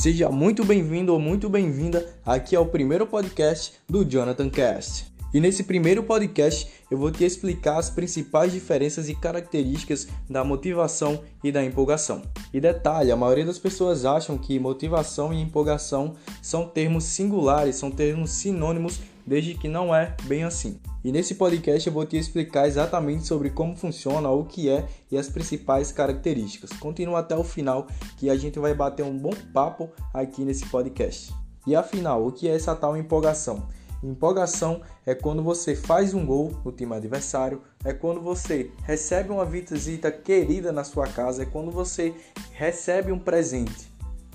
Seja muito bem-vindo ou muito bem-vinda aqui ao primeiro podcast do Jonathan Cast. E nesse primeiro podcast eu vou te explicar as principais diferenças e características da motivação e da empolgação. E detalhe, a maioria das pessoas acham que motivação e empolgação são termos singulares, são termos sinônimos, desde que não é bem assim. E nesse podcast eu vou te explicar exatamente sobre como funciona, o que é e as principais características. Continua até o final que a gente vai bater um bom papo aqui nesse podcast. E afinal, o que é essa tal empolgação? Empolgação é quando você faz um gol no time adversário, é quando você recebe uma visita querida na sua casa, é quando você recebe um presente.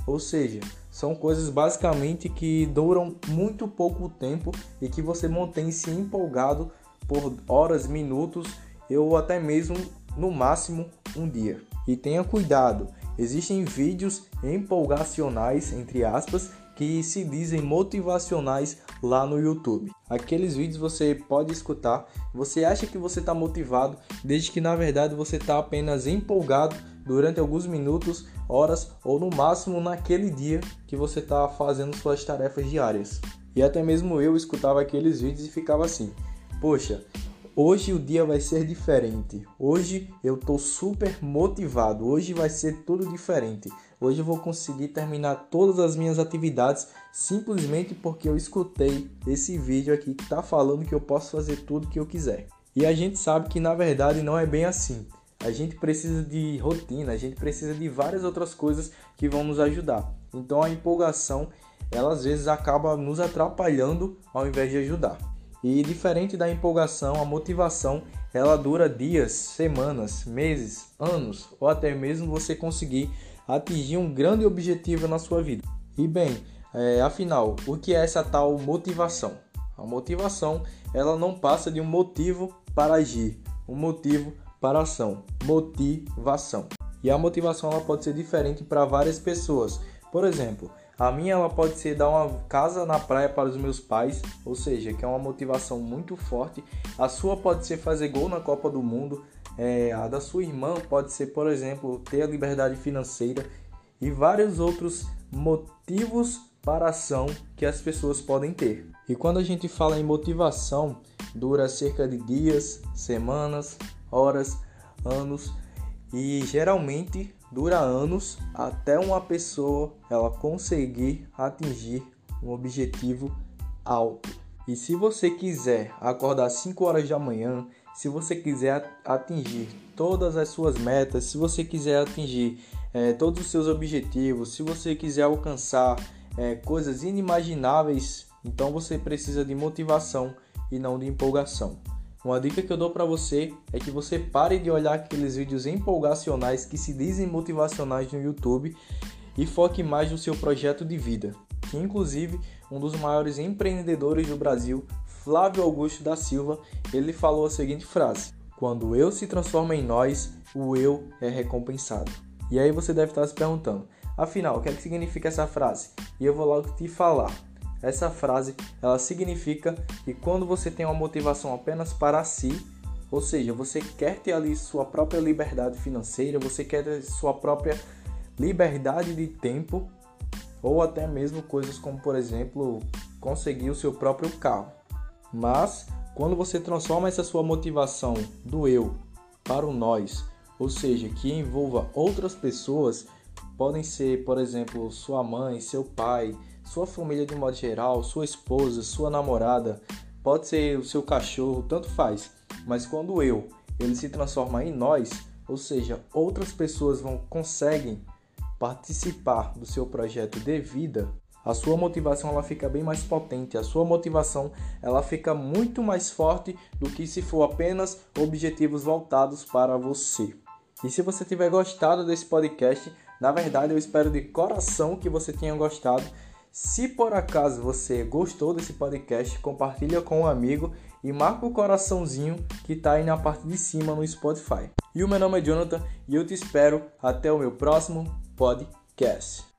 Ou seja, são coisas basicamente que duram muito pouco tempo e que você mantém-se empolgado por horas, minutos ou até mesmo no máximo um dia. E tenha cuidado, existem vídeos empolgacionais, entre aspas, que se dizem motivacionais lá no YouTube. Aqueles vídeos você pode escutar, você acha que você está motivado, desde que na verdade você está apenas empolgado durante alguns minutos, horas ou no máximo naquele dia que você está fazendo suas tarefas diárias. E até mesmo eu escutava aqueles vídeos e ficava assim: Poxa, hoje o dia vai ser diferente. Hoje eu tô super motivado. Hoje vai ser tudo diferente. Hoje eu vou conseguir terminar todas as minhas atividades simplesmente porque eu escutei esse vídeo aqui que está falando que eu posso fazer tudo que eu quiser. E a gente sabe que na verdade não é bem assim a gente precisa de rotina, a gente precisa de várias outras coisas que vão nos ajudar. Então a empolgação, ela às vezes acaba nos atrapalhando ao invés de ajudar. E diferente da empolgação, a motivação, ela dura dias, semanas, meses, anos ou até mesmo você conseguir atingir um grande objetivo na sua vida. E bem, é, afinal, o que é essa tal motivação? A motivação, ela não passa de um motivo para agir, um motivo para ação, motivação. E a motivação ela pode ser diferente para várias pessoas. Por exemplo, a minha ela pode ser dar uma casa na praia para os meus pais, ou seja, que é uma motivação muito forte. A sua pode ser fazer gol na Copa do Mundo. É, a da sua irmã pode ser, por exemplo, ter a liberdade financeira e vários outros motivos para ação que as pessoas podem ter. E quando a gente fala em motivação, dura cerca de dias, semanas, horas, anos e geralmente dura anos até uma pessoa ela conseguir atingir um objetivo alto. E se você quiser acordar 5 horas da manhã, se você quiser atingir todas as suas metas, se você quiser atingir é, todos os seus objetivos, se você quiser alcançar é, coisas inimagináveis, então você precisa de motivação e não de empolgação. Uma dica que eu dou para você é que você pare de olhar aqueles vídeos empolgacionais que se dizem motivacionais no YouTube e foque mais no seu projeto de vida. Que inclusive um dos maiores empreendedores do Brasil, Flávio Augusto da Silva, ele falou a seguinte frase: "Quando eu se transforma em nós, o eu é recompensado". E aí você deve estar se perguntando: afinal, o que, é que significa essa frase? E eu vou logo te falar. Essa frase ela significa que quando você tem uma motivação apenas para si, ou seja, você quer ter ali sua própria liberdade financeira, você quer ter sua própria liberdade de tempo, ou até mesmo coisas como, por exemplo, conseguir o seu próprio carro. Mas quando você transforma essa sua motivação do eu para o nós, ou seja, que envolva outras pessoas, podem ser, por exemplo, sua mãe, seu pai, sua família de modo geral, sua esposa, sua namorada, pode ser o seu cachorro, tanto faz. Mas quando eu, ele se transforma em nós, ou seja, outras pessoas vão conseguem participar do seu projeto de vida, a sua motivação ela fica bem mais potente, a sua motivação ela fica muito mais forte do que se for apenas objetivos voltados para você. E se você tiver gostado desse podcast, na verdade eu espero de coração que você tenha gostado se por acaso você gostou desse podcast, compartilha com um amigo e marca o coraçãozinho que está aí na parte de cima no Spotify. E o meu nome é Jonathan e eu te espero até o meu próximo podcast.